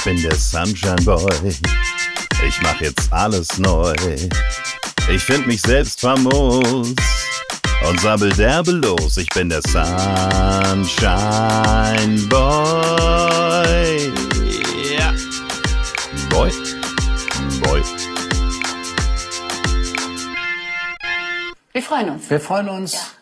Ich bin der Sunshine Boy. Ich mach jetzt alles neu. Ich find mich selbst famos und sabbel derbe los. Ich bin der Sunshine Boy. Ja. Boy. Boy. Wir freuen uns. Wir freuen uns. Ja.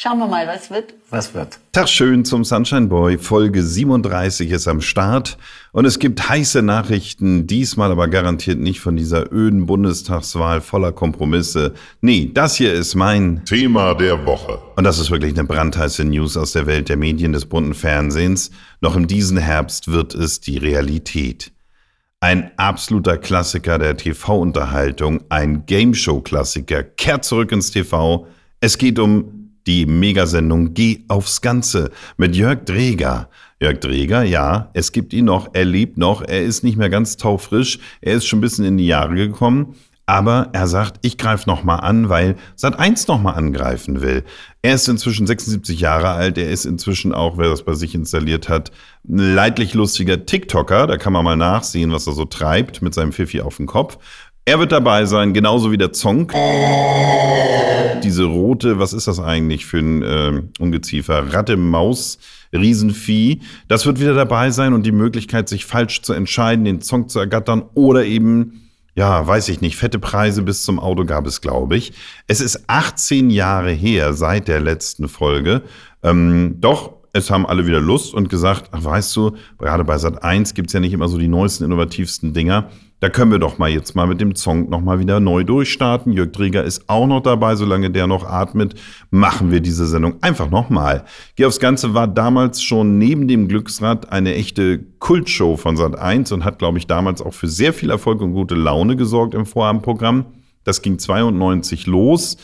Schauen wir mal, was wird. Was wird? Tag schön zum Sunshine Boy. Folge 37 ist am Start und es gibt heiße Nachrichten, diesmal aber garantiert nicht von dieser öden Bundestagswahl voller Kompromisse. Nee, das hier ist mein Thema der Woche. Und das ist wirklich eine brandheiße News aus der Welt der Medien des bunten Fernsehens. Noch in diesem Herbst wird es die Realität. Ein absoluter Klassiker der TV-Unterhaltung, ein Gameshow-Klassiker, kehrt zurück ins TV. Es geht um die Megasendung Geh aufs Ganze mit Jörg Dreger. Jörg Dreger, ja, es gibt ihn noch, er lebt noch, er ist nicht mehr ganz taufrisch, er ist schon ein bisschen in die Jahre gekommen, aber er sagt, ich greife nochmal an, weil Sat1 nochmal angreifen will. Er ist inzwischen 76 Jahre alt, er ist inzwischen auch, wer das bei sich installiert hat, ein leidlich lustiger TikToker, da kann man mal nachsehen, was er so treibt mit seinem Pfiffi auf dem Kopf. Er wird dabei sein, genauso wie der Zonk. Diese rote, was ist das eigentlich für ein äh, Ungeziefer? Ratte, Maus, Riesenvieh. Das wird wieder dabei sein und die Möglichkeit, sich falsch zu entscheiden, den Zonk zu ergattern oder eben, ja, weiß ich nicht, fette Preise bis zum Auto gab es, glaube ich. Es ist 18 Jahre her seit der letzten Folge. Ähm, doch es haben alle wieder Lust und gesagt, ach, weißt du, gerade bei Sat 1 gibt es ja nicht immer so die neuesten, innovativsten Dinger. Da können wir doch mal jetzt mal mit dem Song nochmal wieder neu durchstarten. Jörg Träger ist auch noch dabei, solange der noch atmet, machen wir diese Sendung einfach nochmal. Geh aufs Ganze war damals schon neben dem Glücksrad eine echte Kultshow von Sat 1 und hat, glaube ich, damals auch für sehr viel Erfolg und gute Laune gesorgt im Vorabendprogramm. Das ging 92 los.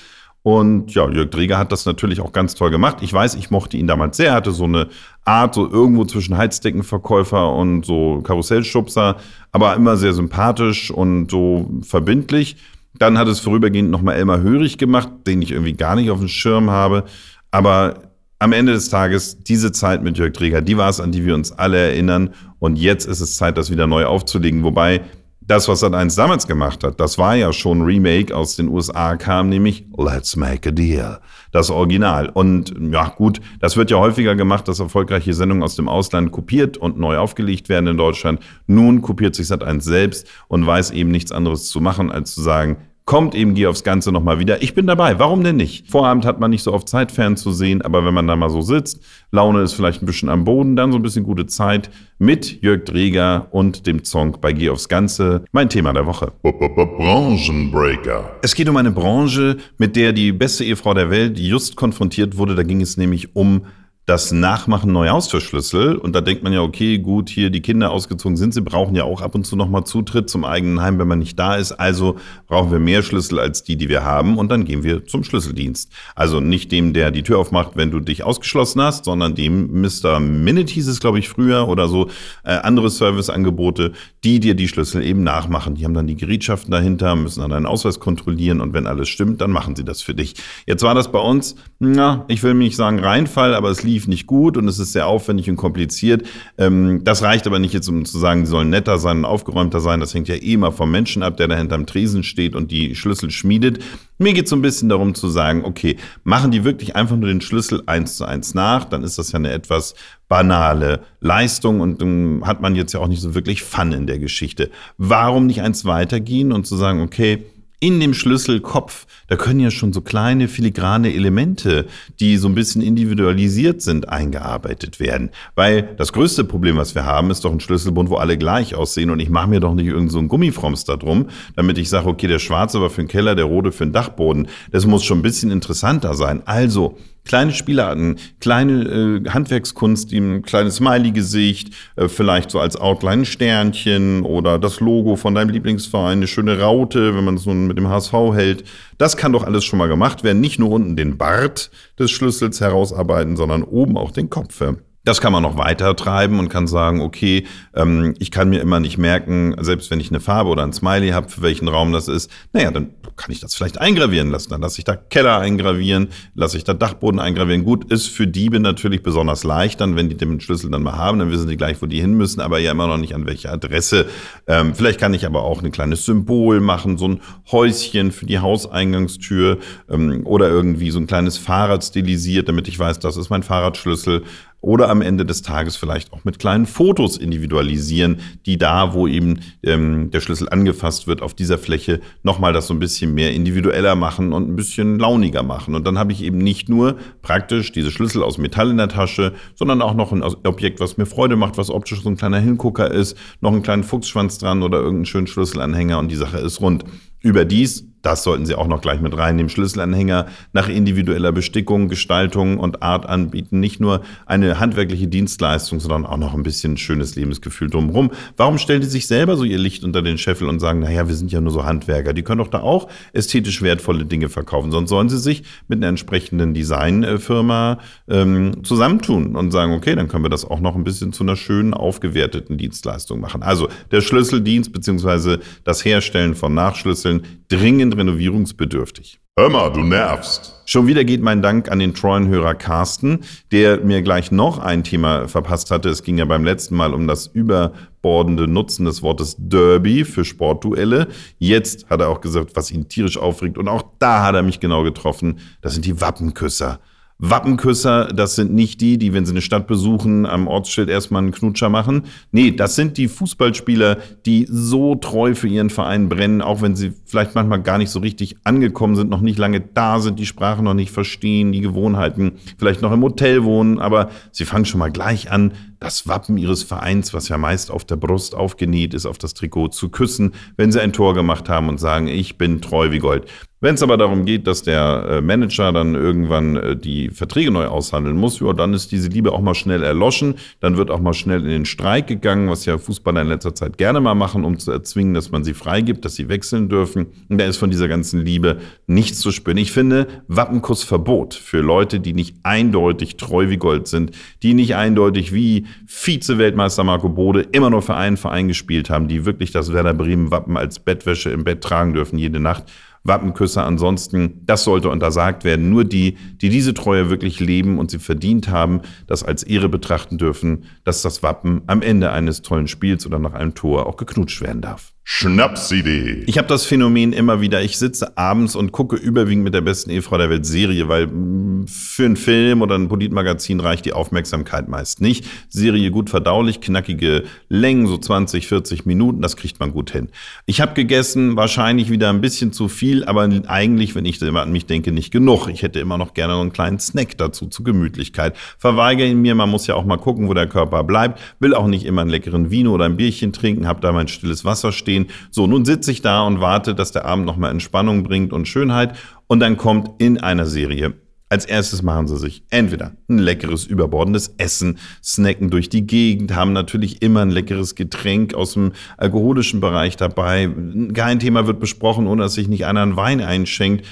Und ja, Jörg Dreger hat das natürlich auch ganz toll gemacht. Ich weiß, ich mochte ihn damals sehr. Er hatte so eine Art, so irgendwo zwischen Heizdeckenverkäufer und so Karussellschubser, aber immer sehr sympathisch und so verbindlich. Dann hat es vorübergehend nochmal Elmar Hörig gemacht, den ich irgendwie gar nicht auf dem Schirm habe. Aber am Ende des Tages, diese Zeit mit Jörg Dreger, die war es, an die wir uns alle erinnern. Und jetzt ist es Zeit, das wieder neu aufzulegen. Wobei das, was Sat1 damals gemacht hat, das war ja schon Remake aus den USA, kam nämlich Let's Make a Deal. Das Original. Und ja, gut, das wird ja häufiger gemacht, dass erfolgreiche Sendungen aus dem Ausland kopiert und neu aufgelegt werden in Deutschland. Nun kopiert sich Sat1 selbst und weiß eben nichts anderes zu machen, als zu sagen, kommt eben Geh aufs Ganze nochmal wieder. Ich bin dabei. Warum denn nicht? Vorabend hat man nicht so oft Zeit fern zu sehen, aber wenn man da mal so sitzt, Laune ist vielleicht ein bisschen am Boden, dann so ein bisschen gute Zeit mit Jörg Dreger und dem Song bei Geh aufs Ganze. Mein Thema der Woche. Branchenbreaker. Es geht um eine Branche, mit der die beste Ehefrau der Welt just konfrontiert wurde. Da ging es nämlich um das Nachmachen neuer Haustürschlüssel. Und da denkt man ja, okay, gut, hier die Kinder ausgezogen sind, sie brauchen ja auch ab und zu nochmal Zutritt zum eigenen Heim, wenn man nicht da ist. Also brauchen wir mehr Schlüssel als die, die wir haben. Und dann gehen wir zum Schlüsseldienst. Also nicht dem, der die Tür aufmacht, wenn du dich ausgeschlossen hast, sondern dem Mr. Minute hieß es, glaube ich, früher oder so, äh, andere Serviceangebote, die dir die Schlüssel eben nachmachen. Die haben dann die Gerätschaften dahinter, müssen dann deinen Ausweis kontrollieren und wenn alles stimmt, dann machen sie das für dich. Jetzt war das bei uns, na, ich will nicht sagen Reinfall, aber es lief lief nicht gut und es ist sehr aufwendig und kompliziert. Ähm, das reicht aber nicht jetzt, um zu sagen, sie sollen netter sein und aufgeräumter sein. Das hängt ja eh immer vom Menschen ab, der da hinterm Tresen steht und die Schlüssel schmiedet. Mir geht es so ein bisschen darum zu sagen, okay, machen die wirklich einfach nur den Schlüssel eins zu eins nach, dann ist das ja eine etwas banale Leistung und dann hat man jetzt ja auch nicht so wirklich Fun in der Geschichte. Warum nicht eins weitergehen und zu sagen, okay, in dem Schlüsselkopf, da können ja schon so kleine filigrane Elemente, die so ein bisschen individualisiert sind, eingearbeitet werden. Weil das größte Problem, was wir haben, ist doch ein Schlüsselbund, wo alle gleich aussehen und ich mache mir doch nicht irgend so Gummifroms da drum, damit ich sage, okay, der schwarze war für den Keller, der rote für den Dachboden. Das muss schon ein bisschen interessanter sein. Also, kleine Spielarten, kleine äh, Handwerkskunst, ein kleines Smiley-Gesicht, äh, vielleicht so als Outline Sternchen oder das Logo von deinem Lieblingsverein, eine schöne Raute, wenn man es nun mit dem HSV hält. Das kann doch alles schon mal gemacht werden. Nicht nur unten den Bart des Schlüssels herausarbeiten, sondern oben auch den Kopf. Das kann man noch weiter treiben und kann sagen, okay, ähm, ich kann mir immer nicht merken, selbst wenn ich eine Farbe oder ein Smiley habe, für welchen Raum das ist, naja, dann kann ich das vielleicht eingravieren lassen. Dann lasse ich da Keller eingravieren, lasse ich da Dachboden eingravieren. Gut, ist für Diebe natürlich besonders leicht, dann, wenn die den Schlüssel dann mal haben, dann wissen die gleich, wo die hin müssen, aber ja immer noch nicht an welche Adresse. Ähm, vielleicht kann ich aber auch ein kleines Symbol machen, so ein Häuschen für die Hauseingangstür ähm, oder irgendwie so ein kleines Fahrrad stilisiert, damit ich weiß, das ist mein Fahrradschlüssel oder am Ende des Tages vielleicht auch mit kleinen Fotos individualisieren, die da, wo eben ähm, der Schlüssel angefasst wird, auf dieser Fläche nochmal das so ein bisschen mehr individueller machen und ein bisschen launiger machen. Und dann habe ich eben nicht nur praktisch diese Schlüssel aus Metall in der Tasche, sondern auch noch ein Objekt, was mir Freude macht, was optisch so ein kleiner Hingucker ist, noch einen kleinen Fuchsschwanz dran oder irgendeinen schönen Schlüsselanhänger und die Sache ist rund. Überdies das sollten Sie auch noch gleich mit reinnehmen. Schlüsselanhänger nach individueller Bestickung, Gestaltung und Art anbieten. Nicht nur eine handwerkliche Dienstleistung, sondern auch noch ein bisschen schönes Lebensgefühl drumherum. Warum stellen die sich selber so ihr Licht unter den Scheffel und sagen, naja, wir sind ja nur so Handwerker. Die können doch da auch ästhetisch wertvolle Dinge verkaufen. Sonst sollen sie sich mit einer entsprechenden Designfirma ähm, zusammentun und sagen, okay, dann können wir das auch noch ein bisschen zu einer schönen, aufgewerteten Dienstleistung machen. Also der Schlüsseldienst beziehungsweise das Herstellen von Nachschlüsseln dringend renovierungsbedürftig. Hör mal, du nervst. Schon wieder geht mein Dank an den treuen Hörer Carsten, der mir gleich noch ein Thema verpasst hatte. Es ging ja beim letzten Mal um das überbordende Nutzen des Wortes Derby für Sportduelle. Jetzt hat er auch gesagt, was ihn tierisch aufregt. Und auch da hat er mich genau getroffen. Das sind die Wappenküsser. Wappenküsser, das sind nicht die, die, wenn sie eine Stadt besuchen, am Ortsschild erstmal einen Knutscher machen. Nee, das sind die Fußballspieler, die so treu für ihren Verein brennen, auch wenn sie vielleicht manchmal gar nicht so richtig angekommen sind, noch nicht lange da sind, die Sprache noch nicht verstehen, die Gewohnheiten, vielleicht noch im Hotel wohnen, aber sie fangen schon mal gleich an, das Wappen ihres Vereins, was ja meist auf der Brust aufgenäht ist, auf das Trikot zu küssen, wenn sie ein Tor gemacht haben und sagen, ich bin treu wie Gold. Wenn es aber darum geht, dass der äh, Manager dann irgendwann äh, die Verträge neu aushandeln muss, ja, dann ist diese Liebe auch mal schnell erloschen. Dann wird auch mal schnell in den Streik gegangen, was ja Fußballer in letzter Zeit gerne mal machen, um zu erzwingen, dass man sie freigibt, dass sie wechseln dürfen. Und da ist von dieser ganzen Liebe nichts zu spüren. Ich finde Wappenkussverbot für Leute, die nicht eindeutig treu wie Gold sind, die nicht eindeutig wie Vize-Weltmeister Marco Bode immer nur für einen Verein gespielt haben, die wirklich das Werder Bremen Wappen als Bettwäsche im Bett tragen dürfen jede Nacht Wappenküsse ansonsten, das sollte untersagt werden. Nur die, die diese Treue wirklich leben und sie verdient haben, das als Ehre betrachten dürfen, dass das Wappen am Ende eines tollen Spiels oder nach einem Tor auch geknutscht werden darf. Schnapsidee. Ich habe das Phänomen immer wieder. Ich sitze abends und gucke überwiegend mit der besten Ehefrau der Welt Serie, weil mm, für einen Film oder ein Politmagazin reicht die Aufmerksamkeit meist nicht. Serie gut verdaulich, knackige Längen, so 20, 40 Minuten, das kriegt man gut hin. Ich habe gegessen, wahrscheinlich wieder ein bisschen zu viel, aber eigentlich, wenn ich immer an mich denke, nicht genug. Ich hätte immer noch gerne einen kleinen Snack dazu, zur Gemütlichkeit. Verweigere ihn mir, man muss ja auch mal gucken, wo der Körper bleibt. Will auch nicht immer einen leckeren Vino oder ein Bierchen trinken, habe da mein stilles Wasser stehen stehen. So, nun sitze ich da und warte, dass der Abend nochmal Entspannung bringt und Schönheit. Und dann kommt in einer Serie als erstes machen sie sich entweder ein leckeres, überbordendes Essen, snacken durch die Gegend, haben natürlich immer ein leckeres Getränk aus dem alkoholischen Bereich dabei. Kein Thema wird besprochen, ohne dass sich nicht einer einen Wein einschenkt.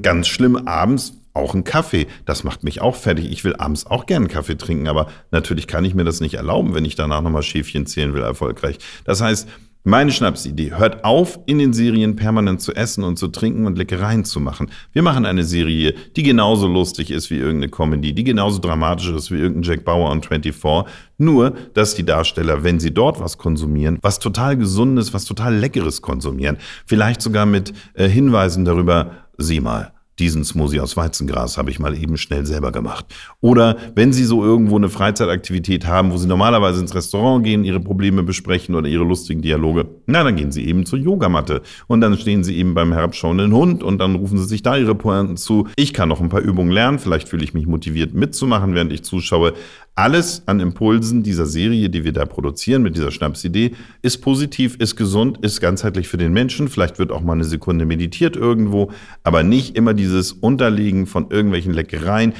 Ganz schlimm abends auch ein Kaffee. Das macht mich auch fertig. Ich will abends auch gerne Kaffee trinken, aber natürlich kann ich mir das nicht erlauben, wenn ich danach nochmal Schäfchen zählen will, erfolgreich. Das heißt, meine Schnapsidee. Hört auf, in den Serien permanent zu essen und zu trinken und Leckereien zu machen. Wir machen eine Serie, die genauso lustig ist wie irgendeine Comedy, die genauso dramatisch ist wie irgendein Jack Bauer und 24. Nur, dass die Darsteller, wenn sie dort was konsumieren, was total Gesundes, was total Leckeres konsumieren, vielleicht sogar mit äh, Hinweisen darüber, sieh mal, diesen Smoothie aus Weizengras habe ich mal eben schnell selber gemacht. Oder wenn Sie so irgendwo eine Freizeitaktivität haben, wo Sie normalerweise ins Restaurant gehen, Ihre Probleme besprechen oder Ihre lustigen Dialoge, na, dann gehen Sie eben zur Yogamatte. Und dann stehen Sie eben beim herabschauenden Hund und dann rufen Sie sich da Ihre Pointen zu. Ich kann noch ein paar Übungen lernen, vielleicht fühle ich mich motiviert mitzumachen, während ich zuschaue. Alles an Impulsen dieser Serie, die wir da produzieren mit dieser Schnapsidee, ist positiv, ist gesund, ist ganzheitlich für den Menschen. Vielleicht wird auch mal eine Sekunde meditiert irgendwo, aber nicht immer dieses Unterlegen von irgendwelchen Leckereien.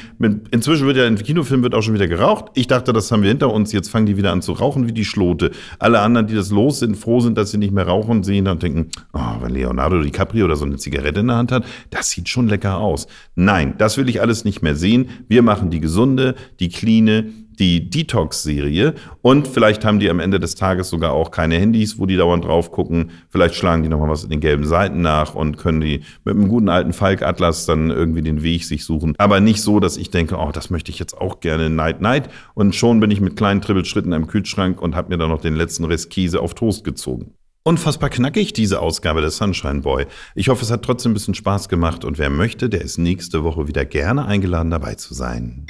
Inzwischen wird ja im Kinofilm wird auch schon wieder geraucht. Ich dachte, das haben wir hinter uns. Jetzt fangen die wieder an zu rauchen wie die Schlote. Alle anderen, die das los sind, froh sind, dass sie nicht mehr rauchen, sehen und denken, oh, wenn Leonardo DiCaprio oder so eine Zigarette in der Hand hat, das sieht schon lecker aus. Nein, das will ich alles nicht mehr sehen. Wir machen die gesunde, die cleane, die Detox-Serie. Und vielleicht haben die am Ende des Tages sogar auch keine Handys, wo die dauernd drauf gucken. Vielleicht schlagen die nochmal was in den gelben Seiten nach und können die mit einem guten alten Falk-Atlas dann irgendwie den Weg sich suchen. Aber nicht so, dass ich denke, oh, das möchte ich jetzt auch gerne Night Night. Und schon bin ich mit kleinen Trippelschritten am Kühlschrank und habe mir dann noch den letzten Rest auf Toast gezogen. Unfassbar knackig, diese Ausgabe des Sunshine Boy. Ich hoffe, es hat trotzdem ein bisschen Spaß gemacht und wer möchte, der ist nächste Woche wieder gerne eingeladen dabei zu sein.